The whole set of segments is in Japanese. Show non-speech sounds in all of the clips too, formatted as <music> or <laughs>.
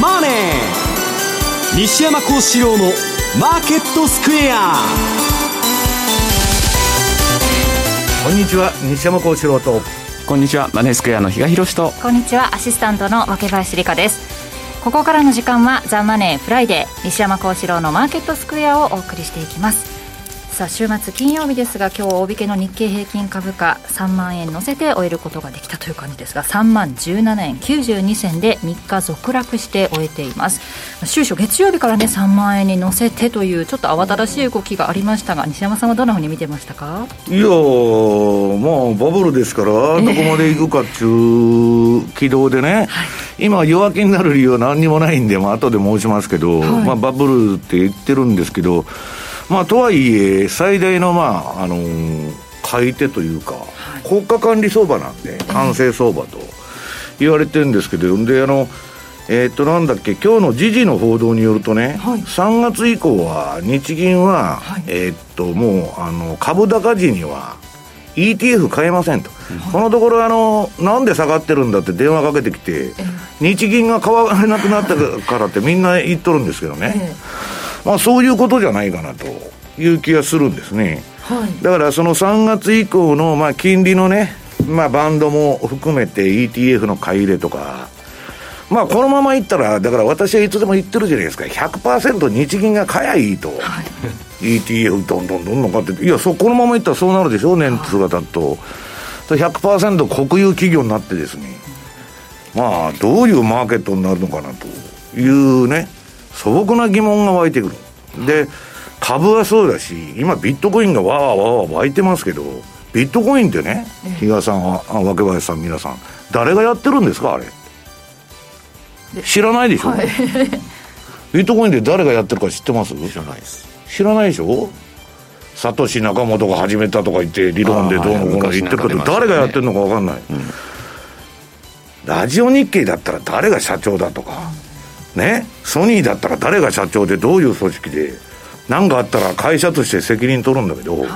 マネー」西山孝四郎の「マーケットスクエア」こんにちは西山孝四郎と。こんにちはマネースクエアの比嘉宏と。こんにちはアシスタントの若林理香です。ここからの時間はザ・マネーフライデー西山孝四郎のマーケットスクエアをお送りしていきますさあ週末金曜日ですが今日大引けの日経平均株価3万円乗せて終えることができたという感じですが3万17円92銭で3日続落して終えています。週初月曜日からね3万円に乗せてというちょっと慌ただしい動きがありましたが西山さんはどんなふうに見てましたか？いやまあバブルですから、どこまで行くかっちゅう軌道でね、はい、今弱気になる理由は何にもないんで、まあ後で申しますけど、はい、まあバブルって言ってるんですけどまあ、とはいえ、最大の、まあ、あのー、買い手というか、はい、国家管理相場なんで、完成相場と言われてるんですけど、で、あの、えー、っと、なんだっけ、今日の時事の報道によるとね、はい、3月以降は、日銀は、はい、えー、っと、もう、あの、株高時には、ETF 買えませんと、このところあの、なんで下がってるんだって電話かけてきて、日銀が買われなくなったからってみんな言っとるんですけどね、まあ、そういうことじゃないかなという気がするんですね。はい、だからその3月以降のまあ金利のね、まあ、バンドも含めて ETF の買い入れとか、まあ、このままいったら、だから私はいつでも言ってるじゃないですか、100%日銀が買やいいと、はい、ETF どんどんどんどん買って、いやそ、このままいったらそうなるでしょ、年数が経つと。100%国有企業になってですね、まあ、どういうマーケットになるのかなというね、素朴な疑問が湧いてくる。で、株はそうだし、今ビットコインがわーわーわー湧いてますけど、ビットコインってね、比嘉さんは、若林さん、皆さん、誰がやってるんですか、あれ？知らないでしょ、はい、<laughs> ビットコインで誰がやってるか知ってます？知らないです。知らないでしょ？サトシ仲本が始めたとか言って理論でどうのこうの言ってるけど、ね、誰がやってるのか分かんない、うん、ラジオ日経だったら誰が社長だとか、ねソニーだったら誰が社長でどういう組織で何かあったら会社として責任取るんだけど、はい、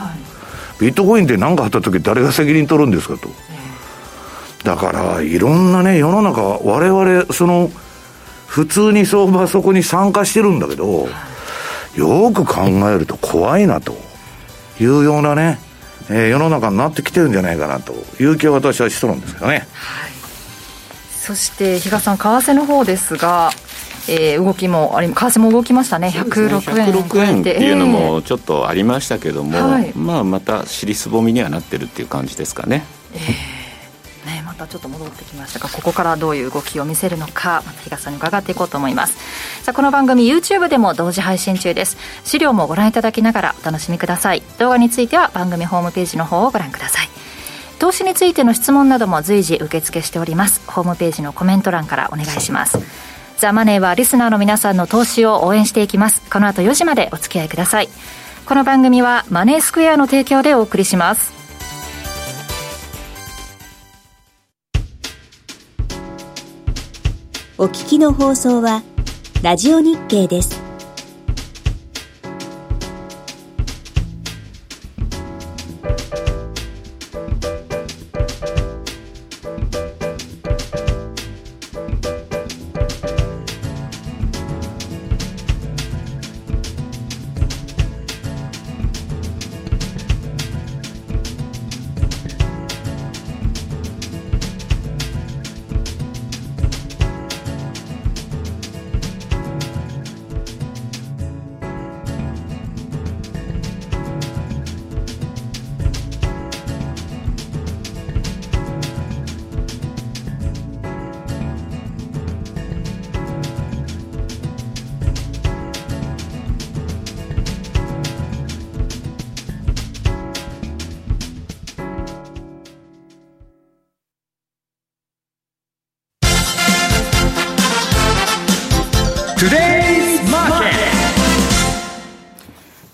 ビットコインで何かあった時誰が責任取るんですかと、だからいろんなね世の中我々その普通に相場そこに参加してるんだけど、よく考えると怖いなと。いうようなね、えー、世の中になってきてるんじゃないかなと。いう気は私はしそうなんですけどね。はい、そして比嘉さん為替の方ですがえー、動きもあり為替も動きましたね。106円ね、106円っていうのもちょっとありましたけども、えーまあまた尻すぼみにはなってるっていう感じですかね。えー。ね、またちょっと戻ってきましたがここからどういう動きを見せるのかまた東さんに伺っていこうと思います。さあこの番組 YouTube でも同時配信中です。資料もご覧いただきながらお楽しみください。動画については番組ホームページの方をご覧ください。投資についての質問なども随時受付しております。ホームページのコメント欄からお願いしますザ・マネーはリスナーの皆さんの投資を応援していきます。この後4時までお付き合いください。この番組はマネースクエアの提供でお送りします。お聞きの放送は、ラジオ日経です。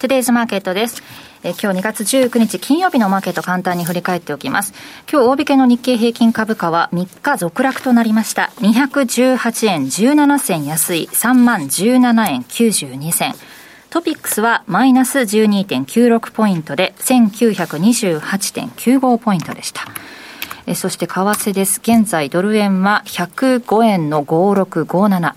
トゥデイズマーケットです。え今日2月19日金曜日のマーケット簡単に振り返っておきます。今日大引けの日経平均株価は3日続落となりました。218円17銭安い3万17円92銭。トピックスはマイナス12.96ポイントで1928.95ポイントでした。えそして為替です。現在ドル円は105円の5657。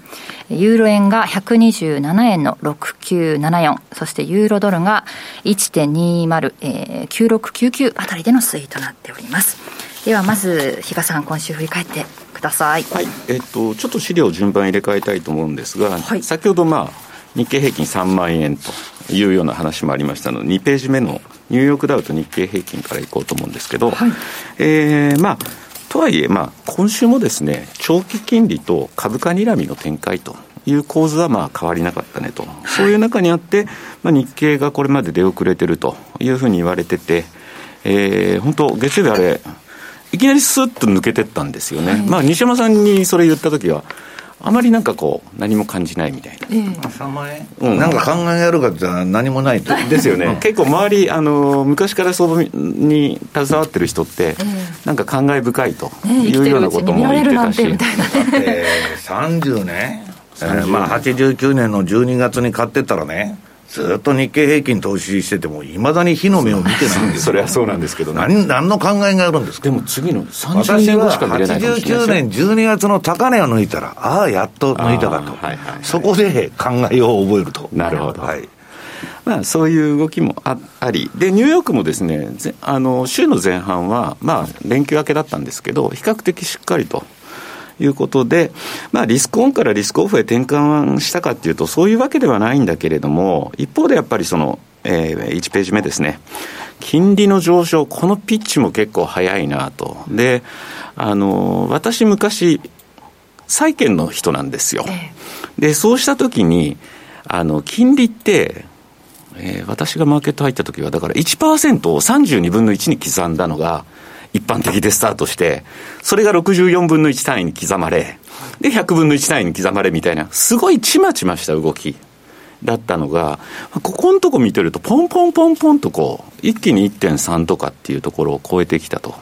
ユーロ円が127円の6974。そしてユーロドルが1.20、えー、9699あたりでの推移となっております。ではまず比嘉さん今週振り返ってください。はい。えっとちょっと資料順番入れ替えたいと思うんですが、はい、先ほどまあ日経平均3万円というような話もありましたので、2ページ目のニューヨークダウと日経平均からいこうと思うんですけど、はい、えー、まあ、とはいえ、まあ、今週もですね、長期金利と株価にらみの展開という構図はまあ変わりなかったねと、そういう中にあって、まあ、日経がこれまで出遅れてるというふうに言われてて、えー、本当、月曜日あれ、いきなりスッと抜けてったんですよね。はい、まあ、西山さんにそれ言ったときは、あまりなんかこう、何も感じないみたいな。えー、3万円、うん、なんか考えやるかって何もないと。ですよね。<laughs> 結構周り、あの、昔から相場に携わってる人って、えー、なんか感慨深いというようなことも言ってたし。だって30年、えー、<laughs> まあ89年の12月に買ってたらね、ずっと日経平均投資してても、いまだに火の目を見てないんです <laughs> それはそうなんですけどね。何何の考えがあるんですか？でも次の30年後しか見れないかもしれない。89年12月の高値を抜いたら、ああ、やっと抜いたかと、はいはいはい、そこで考えを覚えると。なるほど。はい。まあ、そういう動きもああり、で、ニューヨークもですね、あの週の前半は、まあ、連休明けだったんですけど、比較的しっかりと。いうことで、まあ、リスクオンからリスクオフへ転換したかっていうと、そういうわけではないんだけれども、一方でやっぱりその、えー、1ページ目ですね。金利の上昇、このピッチも結構早いなと。で、あの、私昔、債券の人なんですよ。で、そうしたときに、あの、金利って、えー、私がマーケット入った時は、だから1%を32分の1に刻んだのが、一般的でスタートして、それが64分の1単位に刻まれ、で、100分の1単位に刻まれみたいな、すごいちまちました動きだったのが、ここのとこ見てると、ポンポンポンポンとこう、一気に1.3とかっていうところを超えてきたと。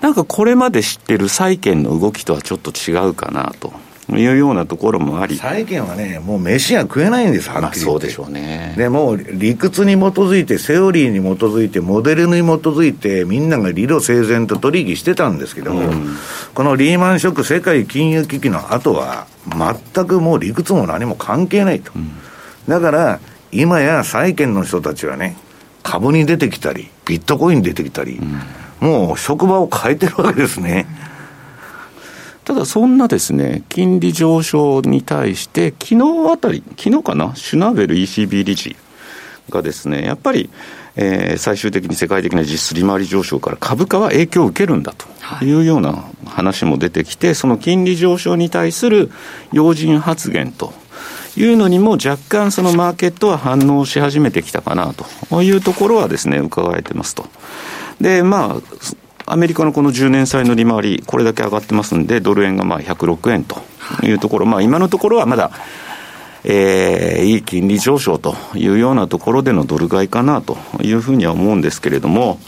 なんかこれまで知ってる債券の動きとはちょっと違うかなと。いうようなところもあり債券はね、もう飯が食えないんです、はっきりそうでしょうね。でも理屈に基づいて、セオリーに基づいて、モデルに基づいて、みんなが理路整然と取引してたんですけども、うん、このリーマンショック、世界金融危機の後は、全くもう理屈も何も関係ないと。うん、だから、今や債券の人たちはね、株に出てきたり、ビットコイン出てきたり、うん、もう職場を変えてるわけですね。ただそんなですね、金利上昇に対して、昨日あたり、昨日かな、シュナーベル ECB 理事がですね、やっぱり、えー、最終的に世界的な実質利回り上昇から株価は影響を受けるんだというような話も出てきて、その金利上昇に対する要人発言というのにも若干そのマーケットは反応し始めてきたかなというところはですね、伺えてますと。で、まあ、アメリカのこの10年債の利回り、これだけ上がってますんで、ドル円がまあ106円というところ、まあ、今のところはまだ、えー、いい金利上昇というようなところでのドル買いかなというふうには思うんですけれども、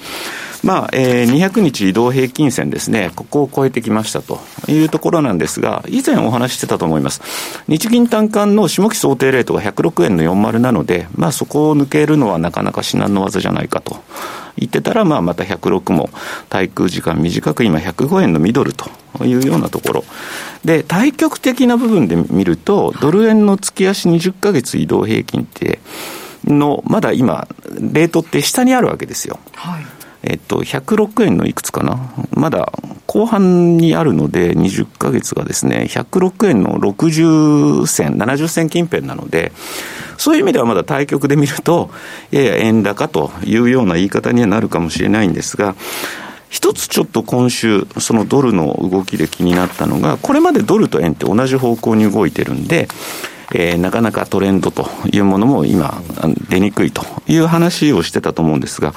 まあ、えー、200日移動平均線ですね、ここを超えてきましたというところなんですが、以前お話ししてたと思います。日銀短観の下期想定レートが106円の40なので、まあそこを抜けるのはなかなか至難の技じゃないかと。言ってたら、まあまた106も対空時間短く今105円のミドルというようなところ。で、対極的な部分で見ると、ドル円の月足20ヶ月移動平均って、の、まだ今、レートって下にあるわけですよ。はいえっと、106円のいくつかな、まだ後半にあるので、20か月がですね、106円の60銭、70銭近辺なので、そういう意味ではまだ対局で見ると、<laughs> やや円高というような言い方にはなるかもしれないんですが、一つちょっと今週、そのドルの動きで気になったのが、これまでドルと円って同じ方向に動いてるんで、えー、なかなかトレンドというものも今、出にくいという話をしてたと思うんですが、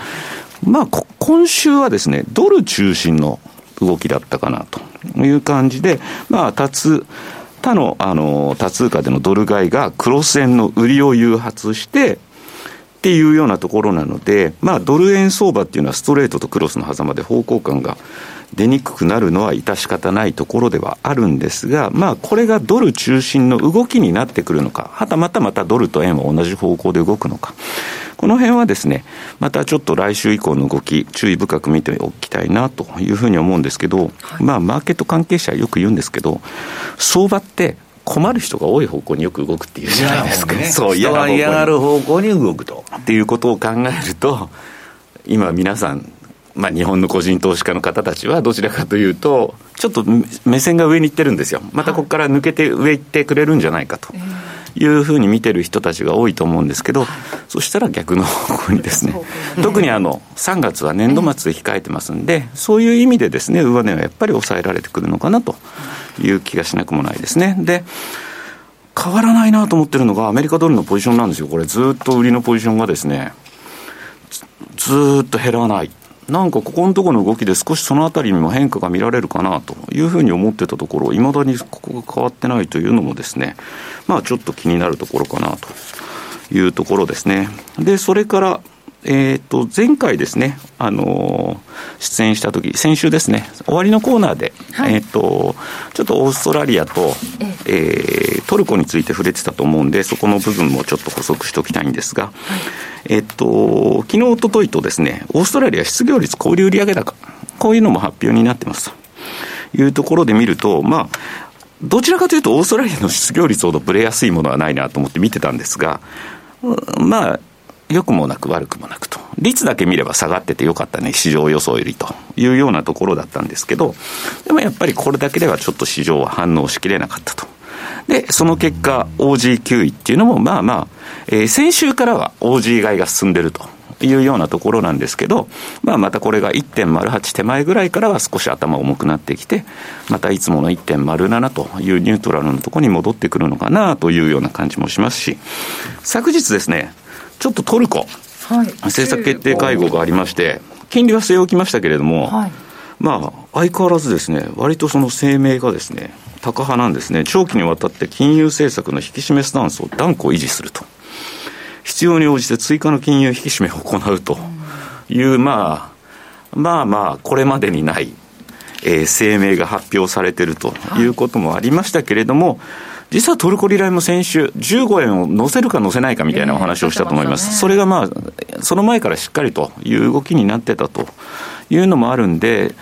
まあ、今週はですね、ドル中心の動きだったかなという感じで、まあ、つ、他の、あの、多通貨でのドル買いがクロス円の売りを誘発して、っていうようなところなので、まあ、ドル円相場っていうのはストレートとクロスの狭間で方向感が出にくくなるのは致し方ないところではあるんですが、まあ、これがドル中心の動きになってくるのか、はたまたまたドルと円は同じ方向で動くのか。この辺はですね、またちょっと来週以降の動き、注意深く見ておきたいなというふうに思うんですけど、はい、まあ、マーケット関係者はよく言うんですけど、相場って困る人が多い方向によく動くっていうじゃないですか。ね、そう、嫌が嫌がる方向に動くと。っていうことを考えると、<laughs> 今皆さん、まあ、日本の個人投資家の方たちはどちらかというと、ちょっと目線が上に行ってるんですよ。またここから抜けて上行ってくれるんじゃないかと。いうふうに見てる人たちが多いと思うんですけど、そしたら逆の方向にですね、特にあの3月は年度末で控えてますんで、そういう意味でですね、上値はやっぱり抑えられてくるのかなという気がしなくもないですね。で変わらないなと思ってるのが、アメリカドルのポジションなんですよ、これ、ずっと売りのポジションがですね、ずっと減らない。なんかここのところの動きで少しそのあたりにも変化が見られるかなというふうに思ってたところ、いまだにここが変わってないというのもですね、まあちょっと気になるところかなというところですね。で、それから、えっ、ー、と、前回ですね、あのー、出演した時、先週ですね、終わりのコーナーで、はい、えっ、と、ちょっとオーストラリアと、えー、トルコについて触れてたと思うんで、そこの部分もちょっと補足しておきたいんですが、はい、えっと、昨日、おとといとですね、オーストラリア失業率、小売売上高、こういうのも発表になってます。というところで見ると、まあ、どちらかというと、オーストラリアの失業率ほどぶれやすいものはないなと思って見てたんですが、まあ、良くもなく悪くもなくと。率だけ見れば下がっててよかったね、市場予想よりというようなところだったんですけど、でもやっぱりこれだけではちょっと市場は反応しきれなかったと。で、その結果、OG9 位っていうのも、まあまあ、えー、先週からは OG 買いが進んでると。いうようなところなんですけど、まあ、またこれが1.08手前ぐらいからは少し頭重くなってきて、またいつもの1.07というニュートラルのところに戻ってくるのかなというような感じもしますし、昨日ですね、ちょっとトルコ、はい、政策決定会合がありまして、金利は据え置きましたけれども、はい、まあ、相変わらずですね、割とその声明がですね、高派なんですね、長期にわたって金融政策の引き締めスタンスを断固維持すると、必要に応じて追加の金融引き締めを行うという、まあ、まあまあ、これまでにない、えー、声明が発表されているということもありましたけれども、はい実はトルコリライも先週、15円を乗せるか乗せないかみたいなお話をしたと思います。えー、それがまあ、その前からしっかりという動きになってたというのもあるんで、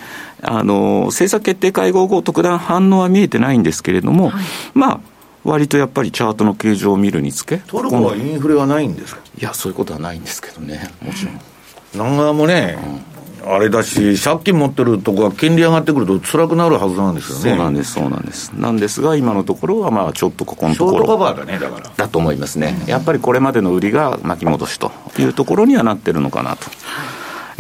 あの、政策決定会合後、特段反応は見えてないんですけれども、はい、まあ、割とやっぱりチャートの形状を見るにつけトルコはインフレはないんですか？いやそういうことはないんですけどねもちろん。南側もね、あれだし、借金持ってるとこは金利上がってくると辛くなるはずなんですよね。そうなんです、そうなんです。なんですが、今のところは、まあ、ちょっとここのところ。ショートカバーだね、だから。だと思いますね。やっぱりこれまでの売りが巻き戻しというところにはなってるのかなと。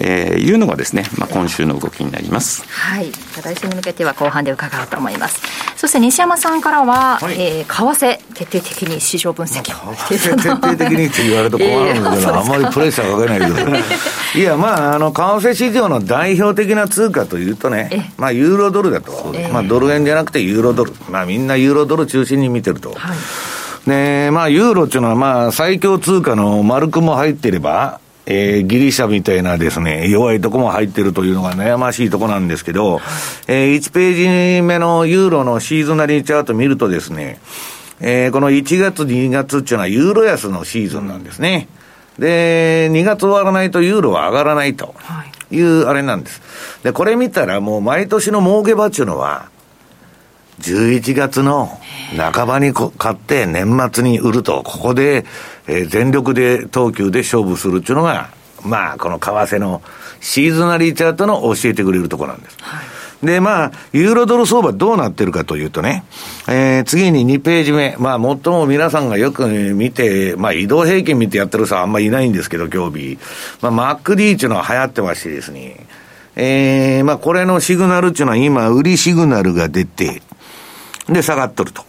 えー、いうのがですね、まあ、今週の動きになります。はい。来週に向けては後半で伺おうと思います。そして西山さんからは、はい、えー、為替、徹底的に市場分析を。為替徹底的にって言われると困るんだけど、<laughs> あんまりプレッシャーかけないけど。<laughs> いや、まあ、あの、為替市場の代表的な通貨というとね、まあ、ユーロドルだと。まあ、ドル円じゃなくてユーロドル。まあ、みんなユーロドル中心に見てると。はいねまあ、ユーロっていうのは、まあ、最強通貨の丸くも入ってれば、えー、ギリシャみたいなですね、弱いとこも入ってるというのが悩ましいとこなんですけど、えー、1ページ目のユーロのシーズナリーチャート見るとですね、えー、この1月、2月っていうのはユーロ安のシーズンなんですね。で、2月終わらないとユーロは上がらないというあれなんです。で、これ見たらもう毎年の儲け場っていうのは、11月の半ばに買って年末に売ると、ここで、えー、全力で東急で勝負するっていうのが、まあ、この為替のシーズナリーチャートの教えてくれるところなんです。はい、で、まあ、ユーロドル相場どうなってるかというとね、えー、次に2ページ目、まあ、最も皆さんがよく見て、まあ、移動平均見てやってる人はあんまりいないんですけど、今日日。まあ、マック D っていうのは流行ってましてですね、えー、まあ、これのシグナルっていうのは今、売りシグナルが出て、で、下がっとると。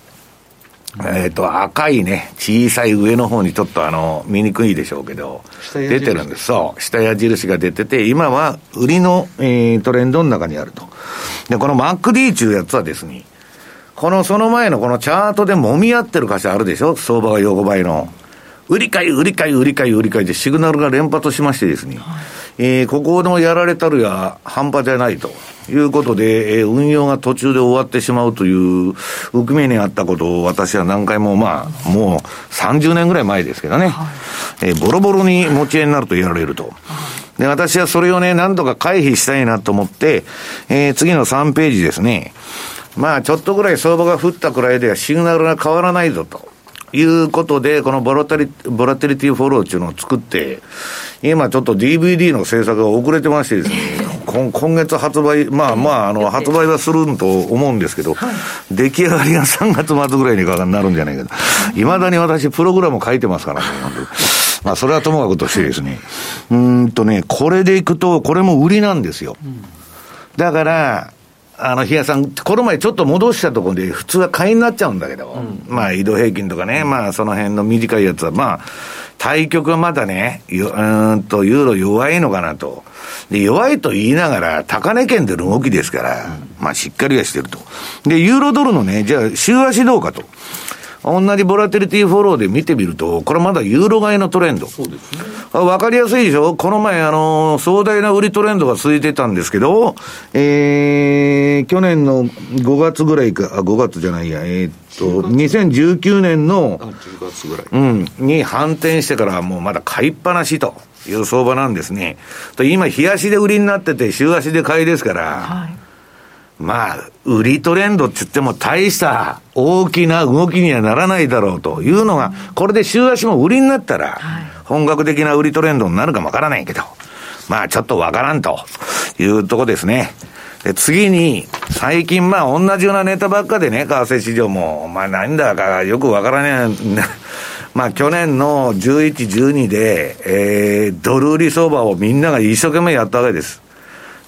えっ、ー、と、赤いね、小さい上の方にちょっとあの、見にくいでしょうけど、出てるんです。そう。下矢印が出てて、今は売りの、えー、トレンドの中にあると。で、この MacD 中やつはですね、このその前のこのチャートで揉み合ってる箇所あるでしょ？相場が横ばいの。売り買い、売り買い、売り買い、売り買いでシグナルが連発しましてですね、はい、えー、ここのやられたるや半端じゃないと。いうことで、えー、運用が途中で終わってしまうという、浮き目にあったことを私は何回も、まあ、もう30年ぐらい前ですけどね、はい、えー、ボロボロに持ち家になるとやられると。で、私はそれをね、何とか回避したいなと思って、えー、次の3ページですね。まあ、ちょっとぐらい相場が降ったくらいではシグナルが変わらないぞと。いうことで、このボラテリボラテリティフォローっていうのを作って、今ちょっと DVD の制作が遅れてましてですね、今今月発売、まあまあ、あの、発売はすると思うんですけど、出来上がりが3月末ぐらいになるんじゃないかと。いまだに私、プログラム書いてますからね、まあ、それはともかくとしてですね、うんとね、これでいくと、これも売りなんですよ。だから、あの、日谷さん、この前ちょっと戻したところで、普通は買いになっちゃうんだけど、うん、まあ、移動平均とかね、まあ、その辺の短いやつは、まあ、対局はまだね、うんと、ユーロ弱いのかなと。で、弱いと言いながら、高値圏での動きですから、うん、まあ、しっかりはしてると。で、ユーロドルのね、じゃあ、週足どうかと。同じボラテリティフォローで見てみると、これまだユーロ買いのトレンド。そうですね。わかりやすいでしょ？この前、あの、壮大な売りトレンドが続いてたんですけど、えー、去年の5月ぐらいか、あ、5月じゃないや、えー、っと、2019年の、10月ぐらい。うん、に反転してからもうまだ買いっぱなしという相場なんですね。と今、日足で売りになってて、週足で買いですから、はいまあ、売りトレンドって言っても大した大きな動きにはならないだろうというのが、これで週足も売りになったら、本格的な売りトレンドになるかもわからないけど、まあちょっとわからんというとこですね。で、次に、最近まあ同じようなネタばっかでね、為替市場も、まあなんだかよくわからない。<laughs> まあ去年の11、12で、えー、ドル売り相場をみんなが一生懸命やったわけです。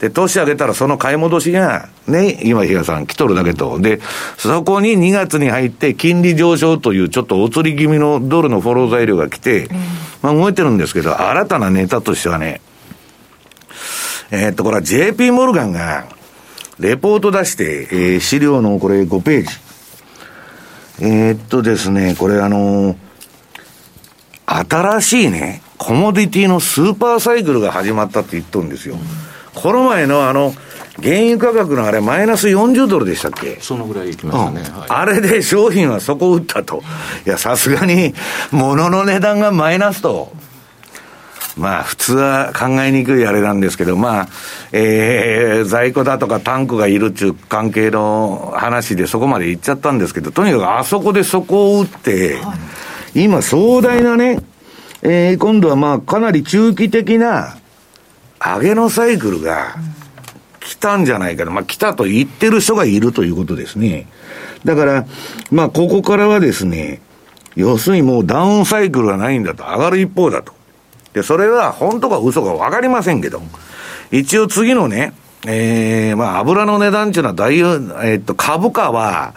で、年上げたらその買い戻しが、ね、今、比嘉さん来とるだけと。で、そこに2月に入って金利上昇というちょっとお釣り気味のドルのフォロー材料が来て、まあ動いてるんですけど、新たなネタとしてはね、えー、っと、これは JP モルガンが、レポート出して、えー、資料のこれ5ページ。えー、っとですね、これあのー、新しいね、コモディティのスーパーサイクルが始まったって言っとるんですよ。うんこの前のあの、原油価格のあれ、マイナス40ドルでしたっけ？そのぐらいいきましたね、うん。はい、あれで商品はそこ打ったと。いや、さすがに、物の値段がマイナスと。まあ、普通は考えにくいあれなんですけど、まあ、えー、在庫だとかタンクがいるっていう関係の話でそこまで行っちゃったんですけど、とにかくあそこでそこを打って、はい、今壮大なね、えー、今度はまあ、かなり中期的な、上げのサイクルが来たんじゃないかと、まあ来たと言ってる人がいるということですね。だから、まあここからはですね、要するにもうダウンサイクルがないんだと、上がる一方だと。で、それは本当か嘘かわかりませんけど、一応次のね、えー、まあ油の値段っていうのは大、えー、っと株価は、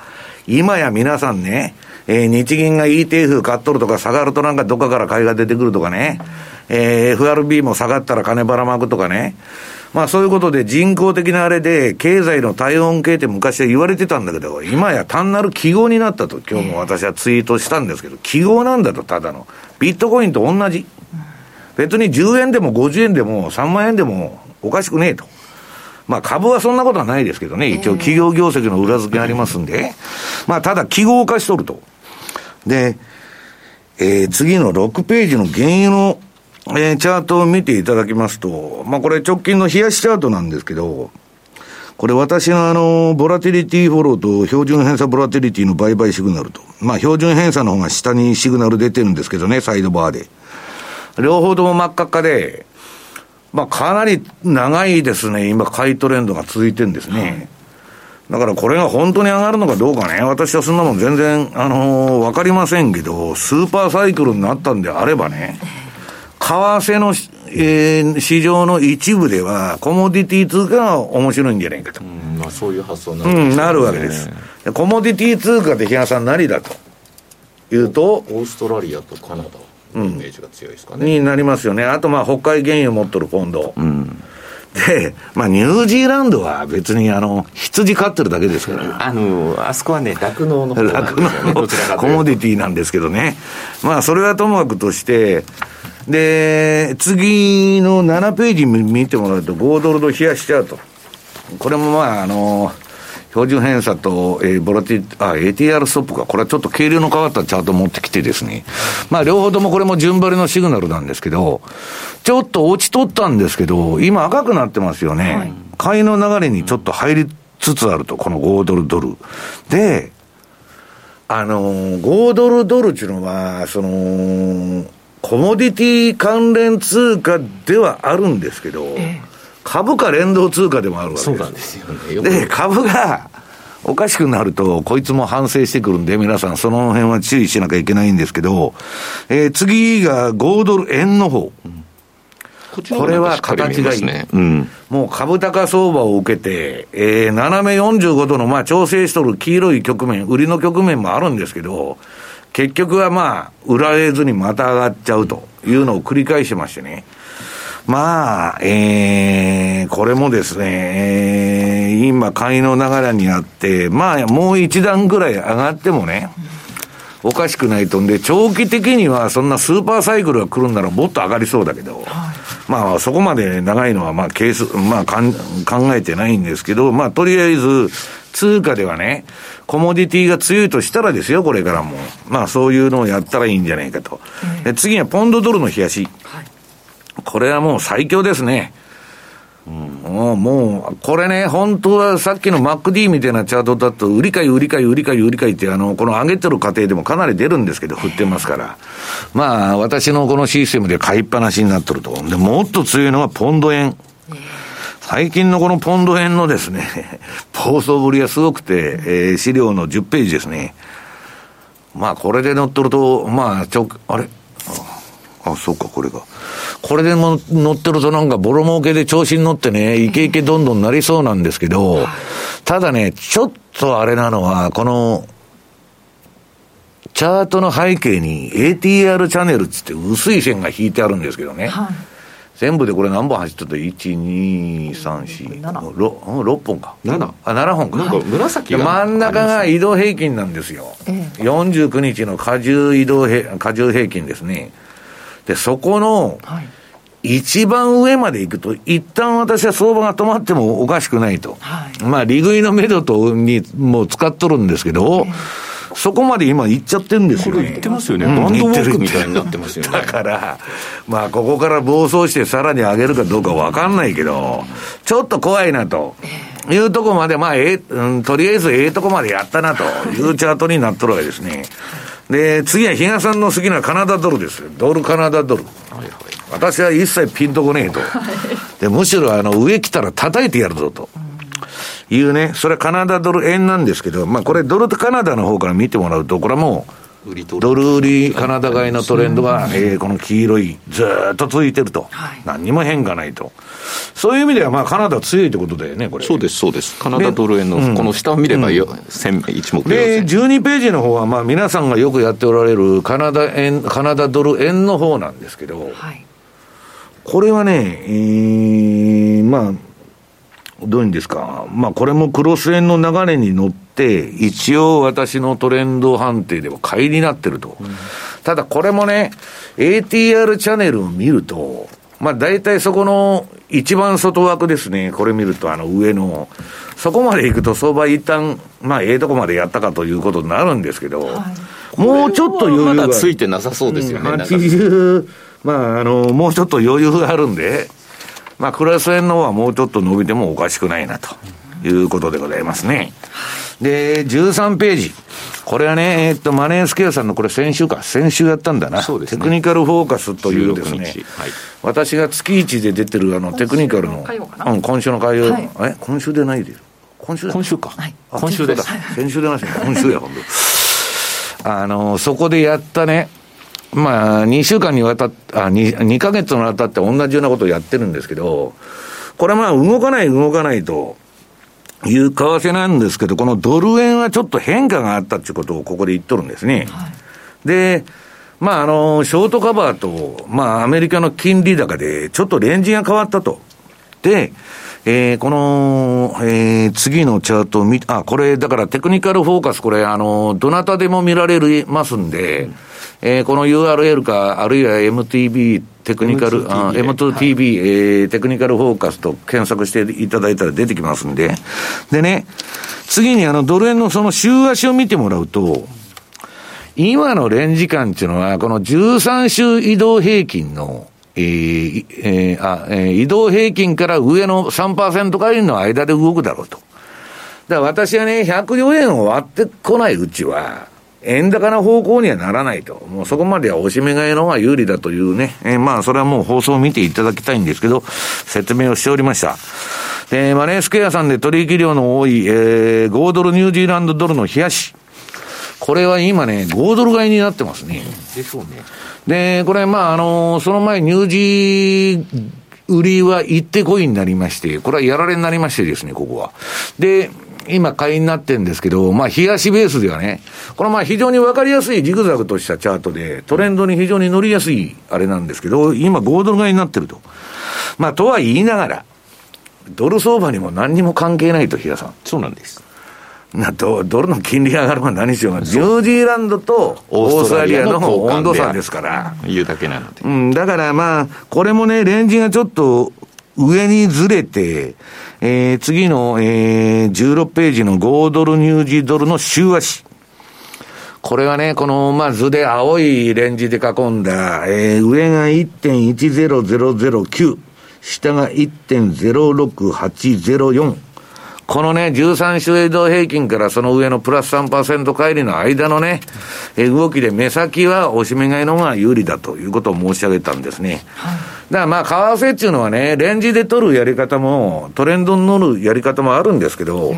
今や皆さんね、えー、日銀が ETF 買っとるとか下がるとなんかどっかから買いが出てくるとかね、えー、FRB も下がったら金ばらまくとかね。まあそういうことで人工的なあれで経済の体温計って昔は言われてたんだけど、今や単なる記号になったと今日も私はツイートしたんですけど、記号なんだとただの。ビットコインと同じ。別に10円でも50円でも3万円でもおかしくねえと。まあ株はそんなことはないですけどね、一応企業業績の裏付けありますんで、まあただ記号化しとると。で、えー、次の6ページの原油のえー、チャートを見ていただきますと、まあこれ直近の冷やしチャートなんですけど、これ私のあの、ボラティリティフォローと標準偏差ボラティリティの売買シグナルと。まあ標準偏差の方が下にシグナル出てるんですけどね、サイドバーで。両方とも真っ赤っかで、まあかなり長いですね、今買いトレンドが続いてるんですね。だからこれが本当に上がるのかどうかね、私はそんなもん全然、あのー、わかりませんけど、スーパーサイクルになったんであればね、為替の、えー、市場の一部では、コモディティ通貨が面白いんじゃないかと。うんまあ、そういう発想になる、ね、うん、なるわけです。コモディティ通貨で日嘉さん何だというと、オーストラリアとカナダのイメージが強いですかね。うん、になりますよね。あと、まあ、北海原油持っとるポンド。うんで、まあ、ニュージーランドは別にあの、羊飼ってるだけですから。あの、あそこはね、酪農の方酪農のコモディティなんですけどね。まあ、それはともかくとして、で、次の7ページ見てもらうと、5ドルの冷やしチャート。これもまあ、あの、標準偏差と、えー、ボラティ、あ、ATR ストップか。これはちょっと軽量の変わったチャート持ってきてですね。まあ、両方ともこれも順張りのシグナルなんですけど、ちょっと落ちとったんですけど、今赤くなってますよね。はい、買いの流れにちょっと入りつつあると、この5ドルドル。で、あのー、5ドルドルっていうのは、その、コモディティ関連通貨ではあるんですけど、ええ株価連動通貨でもあるわけです。そうなんですよね。で、株がおかしくなると、こいつも反省してくるんで、皆さんその辺は注意しなきゃいけないんですけど、えー、次が5ドル円の方。うんこれは形がいい。ねうん、もう株高相場を受けて、えー、斜め45度の、まあ、調整しとる黄色い局面、売りの局面もあるんですけど、結局はまあ、売られずにまた上がっちゃうというのを繰り返してましてね。まあ、えー、これもですね、えー、今、買いの流れにあって、まあ、もう一段ぐらい上がってもね、おかしくないとんで、長期的にはそんなスーパーサイクルが来るんならもっと上がりそうだけど、はい、まあ、そこまで長いのは、まあ、ケース、まあかん、考えてないんですけど、まあ、とりあえず、通貨ではね、コモディティが強いとしたらですよ、これからも。まあ、そういうのをやったらいいんじゃないかと。うん、次はポンドドルの冷やし。はいこれはもう最強ですね。うん、もう、これね、本当はさっきの MacD みたいなチャートだと、売り買い、売り買い、売り買い、売り買いって、あの、この上げてる過程でもかなり出るんですけど、振ってますから。まあ、私のこのシステムで買いっぱなしになってると。で、もっと強いのはポンド円。最近のこのポンド円のですね、<laughs> 暴走ぶりがすごくて、えー、資料の10ページですね。まあ、これで乗っとると、まあ、ちょ、あれ？あ、そうか、これが。これでも乗ってるとなんかボロ儲けで調子に乗ってね、イケイケどんどんなりそうなんですけど、ただね、ちょっとあれなのは、この、チャートの背景に ATR チャンネルっつって薄い線が引いてあるんですけどね。はい、全部でこれ何本走ってた ?1、2、3、4、6, 6本か。7? あ、7本か。なんか紫真ん中が移動平均なんですよ。ええ、49日の荷重移動へ、荷重平均ですね。で、そこの、一番上まで行くと、一旦私は相場が止まってもおかしくないと。はい、まあ、利食いのメドとにもう使っとるんですけど、そこまで今行っちゃってるんですよね。行ってますよね。バンドウォークみたいになってますよね。<laughs> だから、まあ、ここから暴走してさらに上げるかどうかわかんないけど、ちょっと怖いなと。いうとこまで、まあ、ええ、うん、とりあえずええとこまでやったなというチャートになっとるわけですね。で、次は比嘉さんの好きなカナダドルですドルカナダドル。はいはい、私は一切ピンとこねえと。で、むしろあの、上来たら叩いてやるぞと。いうね、それはカナダドル円なんですけど、まあこれドルとカナダの方から見てもらうと、これはもう、ドル売りカナダ買いのトレンドが、えー、この黄色い、ずっと続いてると。はい、何にも変化ないと。そういう意味では、まあ、カナダ強いってことだよね、これ。そうです、そうです。カナダドル円の、この下を見れば、うん、一目で、12ページの方は、まあ、皆さんがよくやっておられるカナダ円、カナダドル円の方なんですけど、はい、これはね、えー、まあ、どういうんですか、まあ、これもクロス円の流れに乗って、一応私のトレンド判定では買いになってると。うん、ただこれもね、ATR チャンネルを見ると、まあ大体そこの一番外枠ですね、これ見るとあの上の、そこまで行くと相場一旦、まあええとこまでやったかということになるんですけど、はい、もうちょっと余裕が。まだついてなさそうですよね。うん、80、まああの、もうちょっと余裕があるんで、まあクラス円の方はもうちょっと伸びてもおかしくないなということでございますね。で、13ページ。これはね、えっと、マネースケアさんのこれ先週か、先週やったんだな。そうですね。テクニカルフォーカスというですね、はい、私が月一で出てるあの、テクニカルの、うん、今週の会話、はい、え、今週でないで今週今週か。はい、今週です。先週出ましたね。今週や、本当。あの、そこでやったね、まあ、2週間にわたって、あ2、2ヶ月にわたって同じようなことをやってるんですけど、これはまあ、動かない、動かないと、いう為替なんですけど、このドル円はちょっと変化があったっていうことをここで言っとるんですね。はい、で、まあ、あの、ショートカバーと、まあ、アメリカの金利高で、ちょっとレンジが変わったと。っで、えー、この、えー、次のチャートを見、あ、これ、だからテクニカルフォーカス、これ、あの、どなたでも見られますんで、うん、えー、この URL か、あるいは MTB テクニカル、M2TV, M2TV、はい、えー、テクニカルフォーカスと検索していただいたら出てきますんで、でね、次にあの、ドル円のその週足を見てもらうと、今のレンジ感っていうのは、この13週移動平均の、えーえあえー、移動平均から上の3%回の間で動くだろうと。だから私はね、104円を割ってこないうちは、円高な方向にはならないと。もうそこまではおしめ買いの方が有利だというね。えー、まあ、それはもう放送を見ていただきたいんですけど、説明をしておりました。で、マネースクエアさんで取引量の多い、えー、5ドルニュージーランドドルの冷やし。これは今ね、5ドル買いになってますね。でしょうね。で、これ、まあ、あのー、その前、ニュージー、売りは一手こいになりまして、これはやられになりましてですね、ここは。で、今買いになってるんですけど、まあ、冷やしベースではね、これまあ非常にわかりやすいジグザグとしたチャートで、トレンドに非常に乗りやすいあれなんですけど、今5ドル買いになってると。まあ、とは言いながら、ドル相場にも何にも関係ないと、比嘉さん。そうなんです。なドドルの金利上がるのは何しようが、ニュージーランドとオーストラリアの温度差ですから。いうだけなので。うん、だからまあ、これもね、レンジがちょっと上にずれて、えー、次の、えー、16ページの5ドルニュージードルの週足。これはね、この、まあ、図で青いレンジで囲んだ、えー、上が1.10009、下が1.06804。このね、13週移動平均からその上のプラス3%乖離の間のね、動きで目先はおしめ買いの方が有利だということを申し上げたんですね。はい、だからまあ、為替っていうのはね、レンジで取るやり方も、トレンドに乗るやり方もあるんですけど、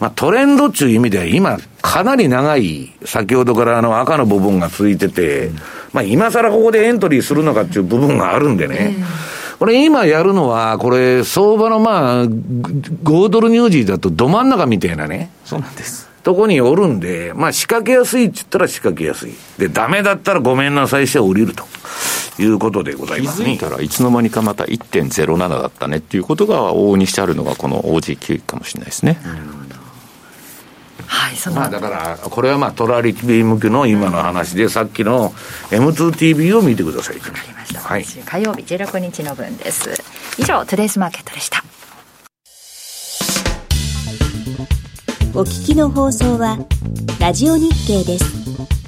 まあ、トレンドっていう意味では今、かなり長い、先ほどからあの赤の部分が続いてて、まあ、今更ここでエントリーするのかっていう部分があるんでね。これ今やるのは、これ、相場のまあ、5ドルニュージーだとど真ん中みたいなね。そうなんです。とこにおるんで、まあ仕掛けやすいって言ったら仕掛けやすい。で、ダメだったらごめんなさいして降りるということでございますね。気づいたらいつの間にかまた1.07だったねっていうことが往々にしてあるのがこの OG9 かもしれないですね。はい、そのまあだから、これはまあトラリティ向けの今の話で、さっきの M2TV を見てください。わかりました。はい、火曜日16日の分です。以上、トゥデイスマーケットでした。お聞きの放送は、ラジオ日経です。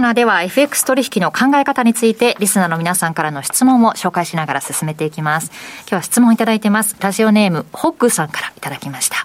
ナーでは FX 取引の考え方についてリスナーの皆さんからの質問も紹介しながら進めていきます。今日は質問いただいてます。ラジオネーム、ホッグさんからいただきました。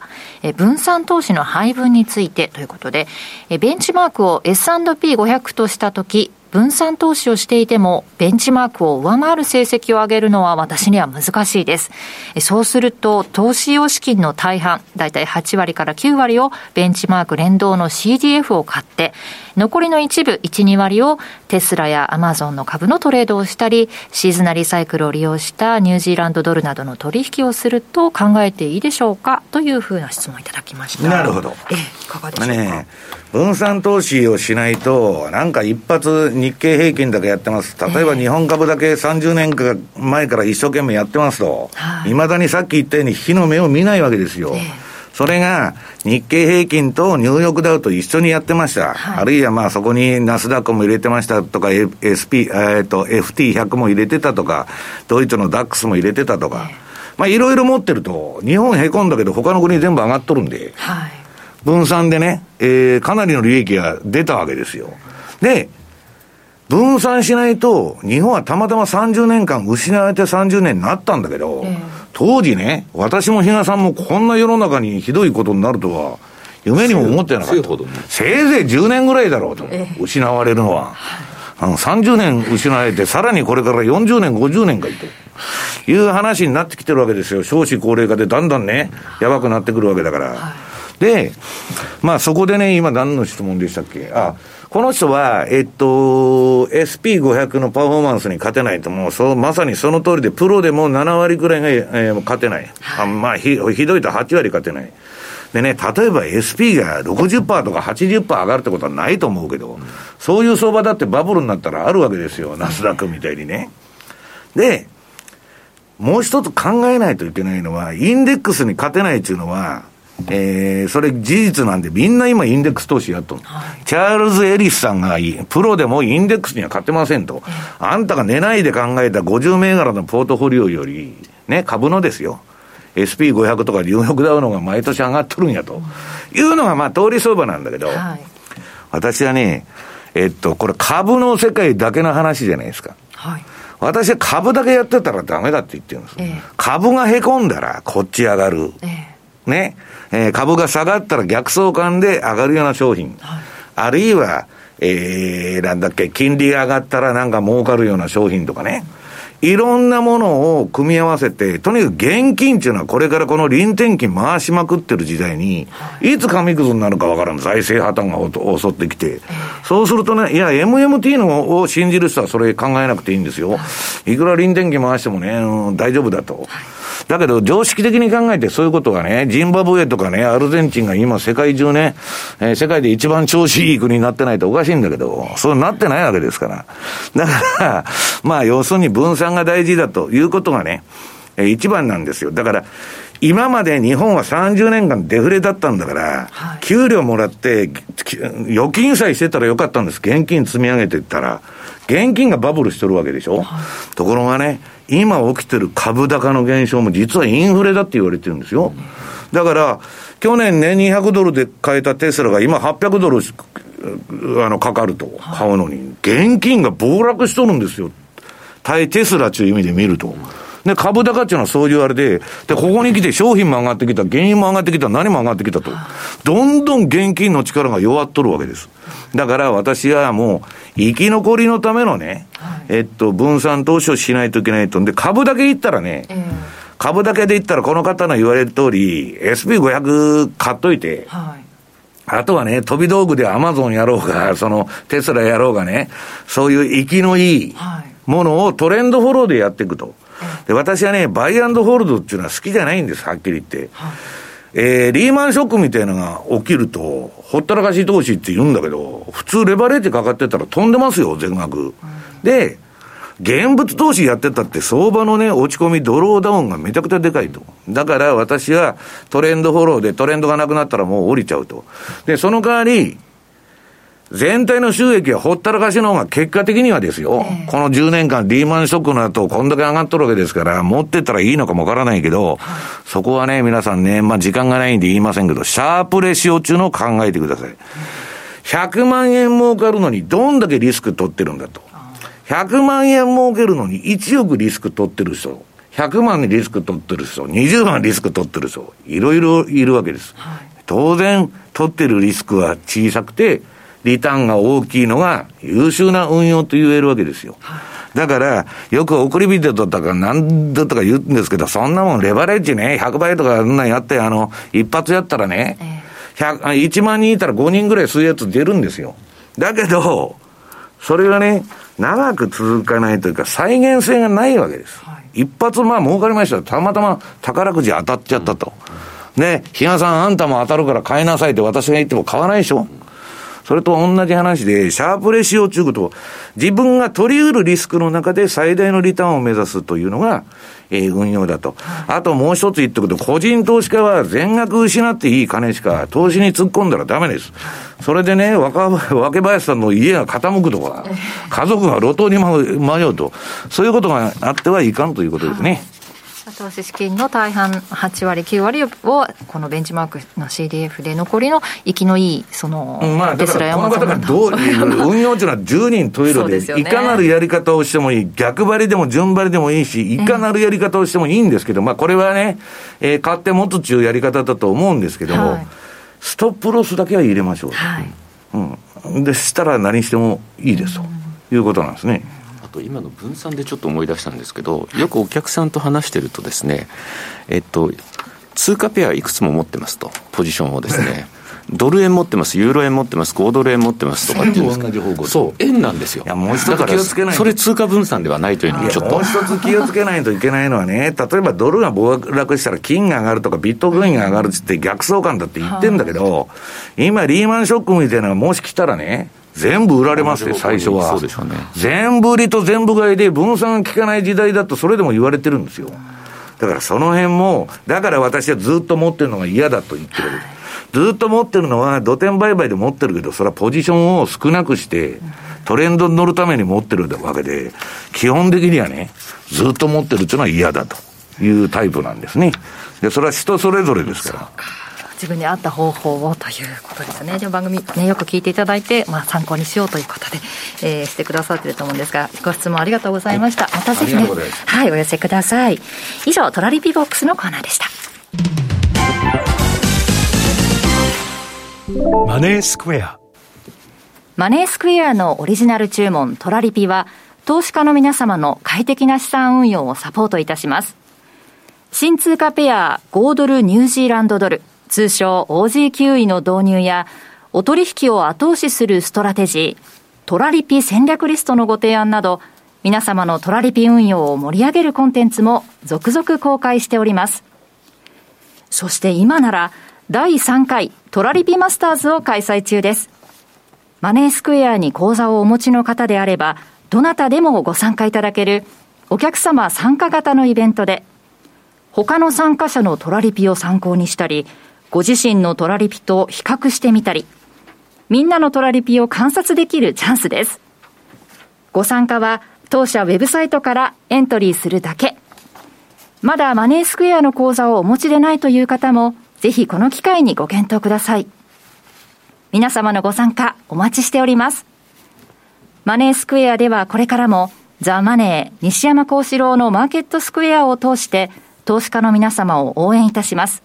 え分散投資の配分についてということで、えベンチマークを S&P500 としたとき、分散投資をしていても、ベンチマークを上回る成績を上げるのは私には難しいです。そうすると、投資用資金の大半、だいたい8割から9割をベンチマーク連動の CDF を買って、残りの一部、1、2割をテスラやアマゾンの株のトレードをしたり、シーズナリサイクルを利用したニュージーランドドルなどの取引をすると考えていいでしょうかというふうな質問をいただきました。なるほど。えいかがでしょうか？ね分散投資をしないと、なんか一発2日経平均だけやってます。例えば日本株だけ30年か前から一生懸命やってますと、い、まだにさっき言ったように火の目を見ないわけですよ。えーそれが日経平均とニューヨークダウと一緒にやってました。はい、あるいはまあそこにナスダックも入れてましたとか、SP、えっと、FT100 も入れてたとか、ドイツのダックスも入れてたとか、まあいろいろ持ってると、日本へこんだけど他の国全部上がっとるんで、はい、分散でね、えー、かなりの利益が出たわけですよ。で、分散しないと、日本はたまたま30年間失われて30年になったんだけど、えー、当時ね、私も比嘉さんもこんな世の中にひどいことになるとは、夢にも思ってなかった。せいぜい10年ぐらいだろうと、えー、失われるのは。あの30年失われて、さらにこれから40年、50年かいと。いう話になってきてるわけですよ。少子高齢化でだんだんね、やばくなってくるわけだから。はい、で、まあそこでね、今何の質問でしたっけ？あ、この人は、えっと、SP500 のパフォーマンスに勝てないと、もうそう、まさにその通りで、プロでも7割くらいが、えー、勝てない。はい、あまあひ、ひどいと8割勝てない。でね、例えば SP が60%とか80%上がるってことはないと思うけど、そういう相場だってバブルになったらあるわけですよ、ナスダックみたいにね。で、もう一つ考えないといけないのは、インデックスに勝てないっていうのは、えー、それ事実なんで、みんな今インデックス投資やっとる、はい、チャールズ・エリスさんがプロでもインデックスには勝てませんと。あんたが寝ないで考えた50銘柄のポートフォリオより、ね、株のですよ。SP500 とかニューヨークダウのが毎年上がっとるんやと。いうのがまあ通り相場なんだけど、はい、私はね、えっと、これ株の世界だけの話じゃないですか。はい私は株だけやってたらダメだって言ってるんです。えー、株がへこんだらこっち上がる。えー、ね。えー、株が下がったら逆相関で上がるような商品。はい、あるいは、えー、なんだっけ、金利が上がったらなんか儲かるような商品とかね。いろんなものを組み合わせて、とにかく現金っていうのはこれからこの臨転機回しまくってる時代に、いつ紙くずになるかわからん。財政破綻が襲ってきて。そうするとね、いや、MMT のを信じる人はそれ考えなくていいんですよ。いくら臨転機回してもね、うん、大丈夫だと。だけど、常識的に考えてそういうことがね、ジンバブエとかね、アルゼンチンが今世界中ね、えー、世界で一番調子いい国になってないとおかしいんだけど、そうなってないわけですから。だから、まあ、要するに分散が大事だということがね、えー、一番なんですよ。だから、今まで日本は30年間デフレだったんだから、はい、給料もらって、預金さえしてたらよかったんです。現金積み上げていったら。現金がバブルしてるわけでしょ、はい、ところがね、今起きてる株高の現象も実はインフレだって言われてるんですよ。だから、去年ね、200ドルで買えたテスラが今800ドルあのかかると、買うのに、現金が暴落しとるんですよ。対テスラという意味で見ると。で、株高っていうのはそういうあれで、で、ここに来て商品も上がってきた、原因も上がってきた、何も上がってきたと。どんどん現金の力が弱っとるわけです。だから私はもう、生き残りのためのね、はい、えっと、分散投資をしないといけないと。で、株だけ言ったらね、えー、株だけで言ったらこの方の言われる通り、SP500 買っといて、はい、あとはね、飛び道具でアマゾンやろうが、そのテスラやろうがね、そういう生きのいいものをトレンドフォローでやっていくと。で、私はね、バイアンドホールドっていうのは好きじゃないんです、はっきり言って。はい、えー、リーマンショックみたいなのが起きると、ほったらかし投資って言うんだけど、普通レバレッジかかってたら飛んでますよ、全額。うん、で、現物投資やってたって相場のね、落ち込み、ドローダウンがめちゃくちゃでかいと。だから私はトレンドフォローでトレンドがなくなったらもう降りちゃうと。で、その代わり、全体の収益はほったらかしの方が結果的にはですよ、えー、この10年間リーマンショックの後、こんだけ上がっとるわけですから、持ってったらいいのかもわからないけど、そこはね、皆さんね、まあ時間がないんで言いませんけど、シャープレシオ中の考えてください。100万円儲かるのにどんだけリスク取ってるんだと。100万円儲けるのに1億リスク取ってる人、100万にリスク取ってる人、20万リスク取ってる人、いろいろいるわけです。はい、当然、取ってるリスクは小さくて、リターンが大きいのが優秀な運用と言えるわけですよ。だから、よく送り人とか何だとか言うんですけど、そんなもんレバレッジね、100倍とかそんなんやって、あの、一発やったらね、1万人いたら5人ぐらい吸うやつ出るんですよ。だけど、それがね、長く続かないというか、再現性がないわけです。はい、一発まあ儲かりました。たまたま宝くじ当たっちゃったと。ね、比嘉さんあんたも当たるから買いなさいって私が言っても買わないでしょ。それと同じ話で、シャープレシオ中こと、自分が取り得るリスクの中で最大のリターンを目指すというのが、えー、運用だと。あともう一つ言っておくと、個人投資家は全額失っていい金しか投資に突っ込んだらダメです。それでね、若、若林さんの家が傾くとか、家族が路頭に迷うと、そういうことがあってはいかんということですね。投資資金の大半8割9割をこのベンチマークの CDF で残りの生きのいいその、まあ、だからこの方がどう運用というのは10人トイレでで、いかなるやり方をしてもいい逆張りでも順張りでもいいしいかなるやり方をしてもいいんですけど、まあこれはね、えー、買って持つっていうやり方だと思うんですけども、はい、ストップロスだけは入れましょう、はい、うん、でしたら何してもいいですということなんですね。と今の分散でちょっと思い出したんですけどよくお客さんと話してるとですねえっと通貨ペアいくつも持ってますとポジションをですね。<laughs> ドル円持ってます、ユーロ円持ってます、5ドル円持ってますとかっていうんです。か、そう、円なんですよ。いや、もう一つ気をつけないそれ通貨分散ではないというのもちょっと。もう一つ気をつけないといけないのはね、<laughs> 例えばドルが暴落したら金が上がるとかビットコインが上がるって逆相関だって言ってんだけど、今リーマンショックみたいなのがもし来たらね、全部売られますよ、最初は。そうでしょうね。全部売りと全部買いで分散が効かない時代だと、それでも言われてるんですよ。だからその辺も、だから私はずっと持ってるのが嫌だと言ってる。ずっと持ってるのは、土天売買で持ってるけど、それはポジションを少なくして、トレンドに乗るために持ってるわけで、基本的にはね、ずっと持ってるっていうのは嫌だというタイプなんですね。で、それは人それぞれですから。自分に合った方法をということですね。でも番組ね、よく聞いていただいて、まあ参考にしようということで、えー、してくださってると思うんですが、ご質問ありがとうございました。またぜひね、はい、お寄せください。以上、トラリピボックスのコーナーでした。マネースクエア。マネースクエアのオリジナル注文トラリピは、投資家の皆様の快適な資産運用をサポートいたします。新通貨ペア5ドルニュージーランドドル通称 OG9 位の導入や、お取引を後押しするストラテジー、トラリピ戦略リストのご提案など、皆様のトラリピ運用を盛り上げるコンテンツも続々公開しております。そして今なら、第3回トラリピマスターズを開催中です。マネースクエアに口座をお持ちの方であれば、どなたでもご参加いただけるお客様参加型のイベントで、他の参加者のトラリピを参考にしたり、ご自身のトラリピと比較してみたり、みんなのトラリピを観察できるチャンスです。ご参加は当社ウェブサイトからエントリーするだけ。まだマネースクエアの口座をお持ちでないという方も、ぜひこの機会にご検討ください。皆様のご参加お待ちしております。マネースクエアではこれからもザ・マネー西山幸四郎のマーケットスクエアを通して投資家の皆様を応援いたします。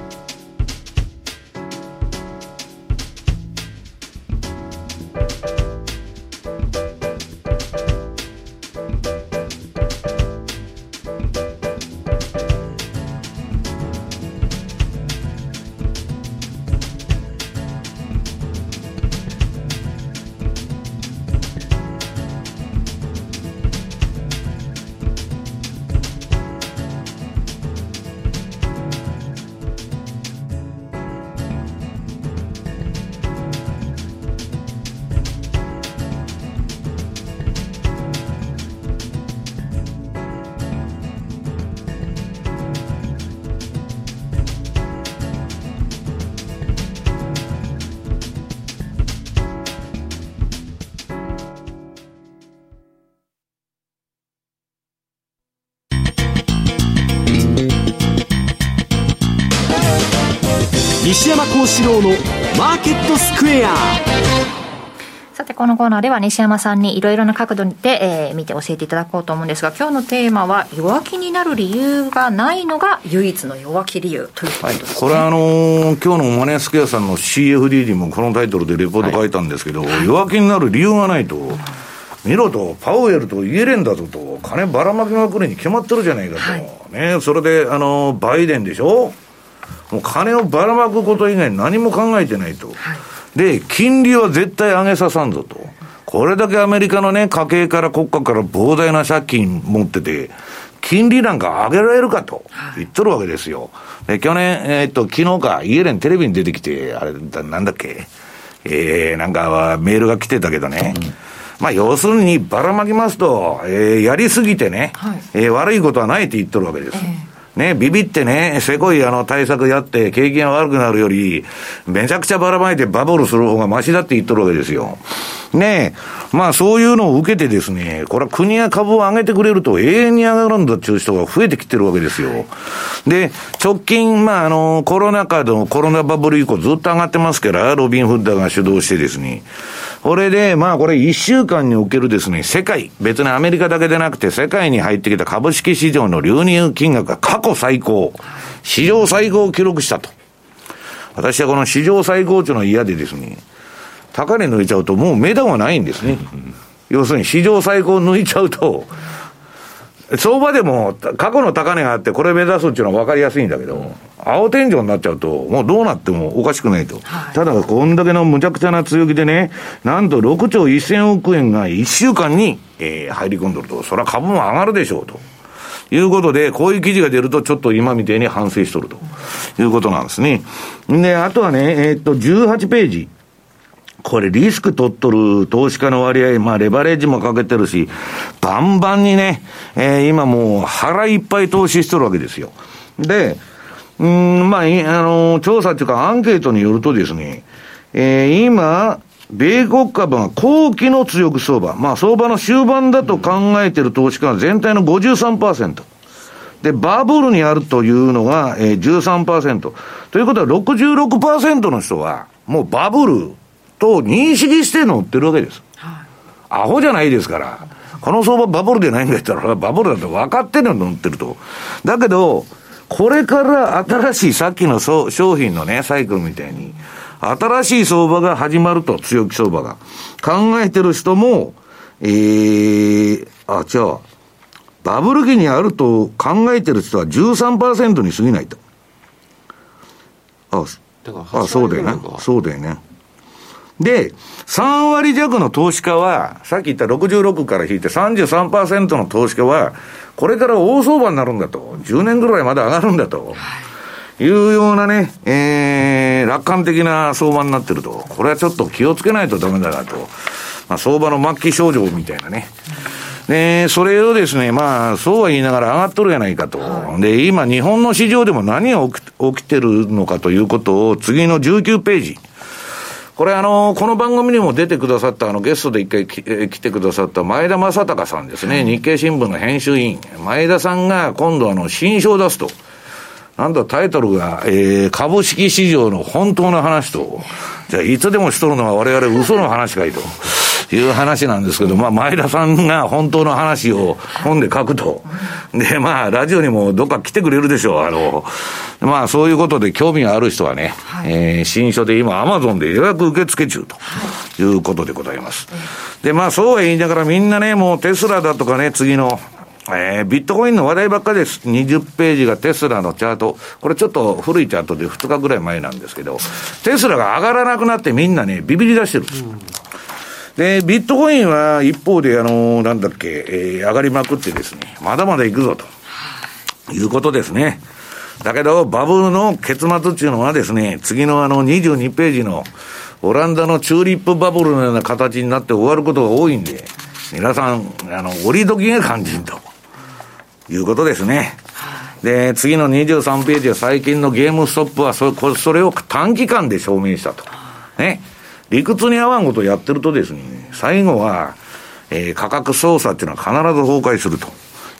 西山幸四郎のマーケットスクエア。さて、このコーナーでは西山さんにいろいろな角度で、えー、見て教えていただこうと思うんですが、今日のテーマは、弱気になる理由がないのが唯一の弱気理由ということですね。はい、これはあのー、今日のマネースクエアさんの CFD にもこのタイトルでレポート書いたんですけど、はい、弱気になる理由がないと、見ろと、パウエルとイエレンだぞと、金ばらまきまくりに決まってるじゃないかと、はい、ね、それで、あのー、バイデンでしょ？もう金をばらまくこと以外何も考えてないと。はいで、金利は絶対上げささんぞと。これだけアメリカのね、家計から国家から膨大な借金持ってて、金利なんか上げられるかと言っとるわけですよ。で、去年、えー、っと、昨日か、イエレンテレビに出てきて、あれ、なんだっけ、えー、なんかメールが来てたけどね。うんまあ、要するにばらまきますと、えー、やりすぎてね、はい、えー、悪いことはないって言っとるわけです。えーね、ビビってね、せこいあの対策やって、景気が悪くなるより、めちゃくちゃばらまいてバブルする方がマシだって言っとるわけですよ。ねえ、まあそういうのを受けてですね、これは国が株を上げてくれると永遠に上がるんだっていう人が増えてきてるわけですよ。で、直近、まああの、コロナ禍のコロナバブル以降ずっと上がってますから、ロビン・フッダーが主導してですね、これで、まあこれ一週間におけるですね、世界、別にアメリカだけでなくて世界に入ってきた株式市場の流入金額が過去最高、史上最高を記録したと。私はこの史上最高値の嫌でですね、高値抜いちゃうともう目玉がないんですね。要するに史上最高抜いちゃうと、相場でも過去の高値があってこれ目指すっていうのは分かりやすいんだけど、青天井になっちゃうと、もうどうなってもおかしくないと。はい、ただ、こんだけのむちゃくちゃな強気でね、なんと6兆1000億円が1週間に、えー、入り込んでると、それは株も上がるでしょうと。いうことで、こういう記事が出ると、ちょっと今みたいに反省しとるということなんですね。で、あとはね、えー、っと、18ページ。これリスク取っとる投資家の割合、まあレバレッジもかけてるし、バンバンにね、えー、今もう腹いっぱい投資しとるわけですよ。で、うん、まあ、あの、調査っていうかアンケートによるとですね、えー、今、米国株が後期の強く相場、まあ相場の終盤だと考えてる投資家は全体の53%。で、バブルにあるというのが、えー、13%。ということは66%の人は、もうバブルと認識して乗ってるわけです。はい、アホじゃないですから。この相場バブルでないんだったら、バブルだって分かってるの乗ってると。だけど、これから新しいさっきの商品のね、サイクルみたいに、新しい相場が始まると、強気相場が。考えてる人も、えー、あ、じゃあ、バブル期にあると考えてる人は13%に過ぎないと。あ、あそうだよね。そうだよね。で、3割弱の投資家は、さっき言った66から引いて33%の投資家は、これから大相場になるんだと。10年ぐらいまで上がるんだと。いうようなね、えー、楽観的な相場になってると。これはちょっと気をつけないとダメだなと。まあ、相場の末期症状みたいなね。で、それをですね、まあ、そうは言いながら上がっとるやないかと。で、今、日本の市場でも何が起き起きてるのかということを、次の19ページ。これあの、この番組にも出てくださった、あの、ゲストで一回き、え来てくださった前田正隆さんですね、日経新聞の編集員。前田さんが今度あの、新書を出すと。なんだタイトルが、えー、株式市場の本当の話と。じゃあ、いつでもしとるのは我々嘘の話かいと。いう話なんですけど、まあ、前田さんが本当の話を本で書くと。で、まあ、ラジオにもどっか来てくれるでしょう。あの、まあ、そういうことで興味がある人はね、はい、えー、新書で今、アマゾンで予約受付中ということでございます。で、まあ、そうは言いながらみんなね、もうテスラだとかね、次の、えー、ビットコインの話題ばっかりです。20ページがテスラのチャート。これちょっと古いチャートで2日ぐらい前なんですけど、テスラが上がらなくなってみんなね、ビビり出してる。うんで、ビットコインは一方で、あの、なんだっけ、えー、上がりまくってですね、まだまだ行くぞということですね。だけど、バブルの結末っていうのはですね、次のあの22ページのオランダのチューリップバブルのような形になって終わることが多いんで、皆さん、あの、折り時が肝心ということですね。で、次の23ページは最近のゲームストップはそそれを短期間で証明したと。ね。理屈に合わんことをやってるとですね、最後は、えー、価格操作っていうのは必ず崩壊すると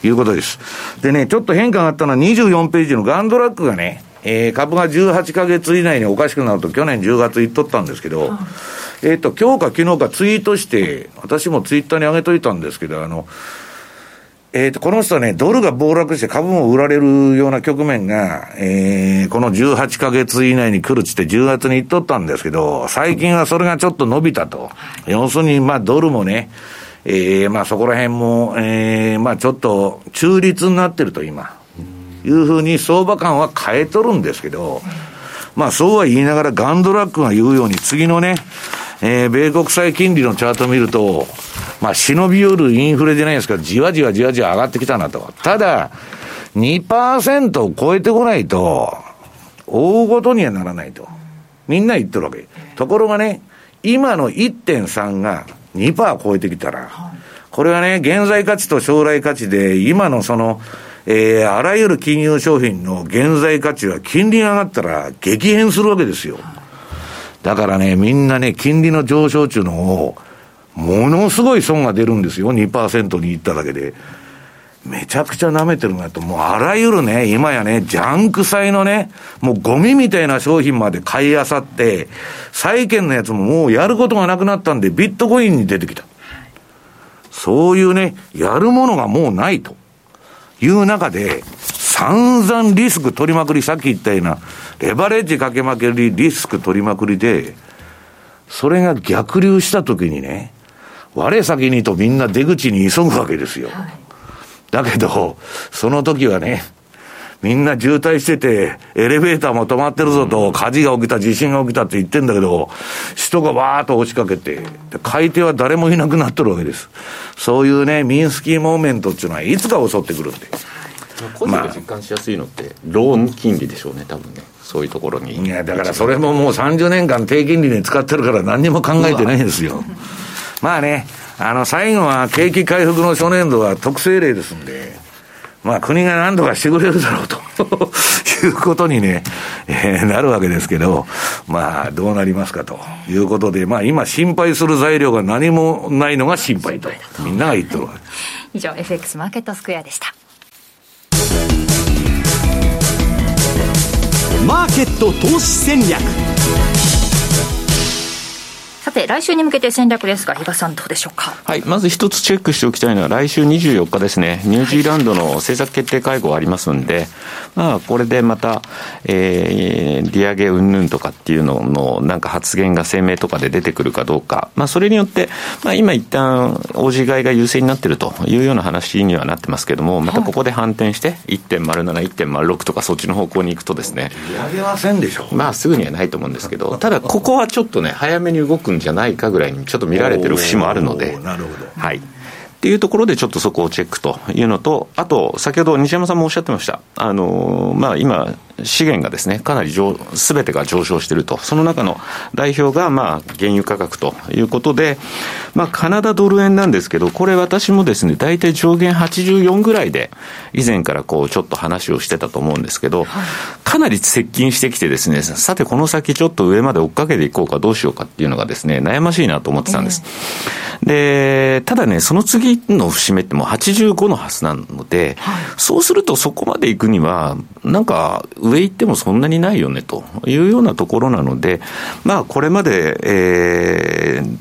いうことです。でね、ちょっと変化があったのは24ページのガンドラックがね、えー、株が18ヶ月以内におかしくなると去年10月言っとったんですけど、えっ、と、今日か昨日かツイートして、私もツイッターに上げといたんですけど、あの、えっ、ー、と、この人はね、ドルが暴落して株も売られるような局面が、えー、この18ヶ月以内に来るっつって10月に言っとったんですけど、最近はそれがちょっと伸びたと。要するに、まあ、ドルもね、えー、まあ、そこら辺も、えー、まあ、ちょっと中立になってると今、いうふうに相場感は変えとるんですけど、まあ、そうは言いながら、ガンドラックが言うように、次のね、えー、米国債金利のチャートを見ると、まあ、忍び寄るインフレじゃないですけど、じわじわじわじわ上がってきたなと。ただ、2%を超えてこないと、大ごとにはならないと。みんな言ってるわけ。ところがね、今の1.3が2%超えてきたら、これはね、現在価値と将来価値で、今のその、えー、あらゆる金融商品の現在価値は金利が上がったら激変するわけですよ。だからね、みんなね、金利の上昇中のを、ものすごい損が出るんですよ、2%に行っただけで。めちゃくちゃ舐めてるなと、もうあらゆるね、今やね、ジャンク債のね、もうゴミみたいな商品まで買いあさって、債券のやつももうやることがなくなったんで、ビットコインに出てきた。そういうね、やるものがもうないという中で、散々リスク取りまくり、さっき言ったような、レバレッジかけまくり、リスク取りまくりで、それが逆流したときにね、我先にとみんな出口に急ぐわけですよ。はい、だけど、その時はね、みんな渋滞してて、エレベーターも止まってるぞと、火事が起きた、地震が起きたって言ってんだけど、人がわーっと押しかけて、買い手は誰もいなくなってるわけです。そういうね、ミンスキーモーメントっていうのはいつか襲ってくるんで。個人が実感しやすいのって、ローン金利でしょうね、多分ね。そういうところに。いや、だからそれももう30年間低金利に使ってるから何にも考えてないんですよ。まあね、あの、最後は景気回復の初年度は特性例ですんで、まあ国が何とかしてくれるだろうと <laughs> いうことにね、えー、なるわけですけど、まあどうなりますかということで、まあ今心配する材料が何もないのが心配と、みんなが言ってるわけです。以上、FX マーケットスクエアでした。マーケット投資戦略。さて、来週に向けて戦略ですが、比嘉さん、どうでしょうか？はい、まず一つチェックしておきたいのは、来週24日ですね、ニュージーランドの政策決定会合ありますんで、まあ、これでまた、えー、利上げ云々とかっていうのの、なんか発言が声明とかで出てくるかどうか、まあ、それによって、まあ、今一旦、応じ買いが優勢になってるというような話にはなってますけども、またここで反転して、1.07、1.06とか、そっちの方向に行くとですね、利上げませんでしょまあ、すぐにはないと思うんですけど、ただ、ここはちょっとね、早めに動くんじゃないかぐらいにちょっと見られてる節もあるので。なるほど。はい。っていうところでちょっとそこをチェックというのと、あと、先ほど西山さんもおっしゃってました。あの、まあ、今、資源がですね、かなりすべてが上昇していると。その中の代表が、まあ、原油価格ということで、まあ、カナダドル円なんですけど、これ私もですね、大体上限84ぐらいで、以前からこう、ちょっと話をしてたと思うんですけど、かなり接近してきてですね、さてこの先ちょっと上まで追っかけていこうかどうしようかっていうのがですね、悩ましいなと思ってたんです。で、ただね、その次の節目ってもう85のはずなので、そうするとそこまで行くには、なんか、上行ってもそんなにないよねというようなところなので、まあ、これまで、えー、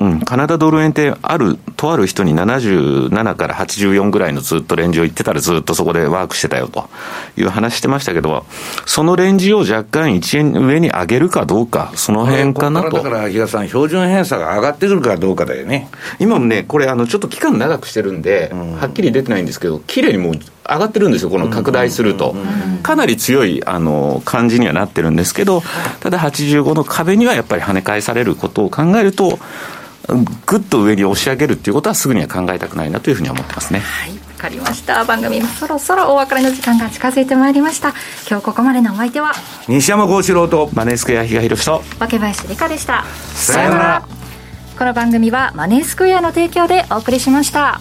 うん、カナダドル円ってある、とある人に77から84ぐらいのずっとレンジを言ってたらずっとそこでワークしてたよという話してましたけど、そのレンジを若干1円上に上げるかどうか、その辺かなと。だから、比嘉さん、標準偏差が上がってくるかどうかだよね。今もね、これ、あの、ちょっと期間長くしてるんで、うん、はっきり出てないんですけど、綺麗にもう上がってるんですよ、この拡大すると。かなり強いあの感じにはなってるんですけど、ただ85の壁にはやっぱり跳ね返されることを考えると、ぐっと上に押し上げるっていうことはすぐには考えたくないなというふうに思ってますね。はい、わかりました。番組もそろそろお別れの時間が近づいてまいりました。今日ここまでのお相手は西山幸四郎とマネースクエア比嘉宏と若林理香でした。さよなら。この番組はマネースクエアの提供でお送りしました。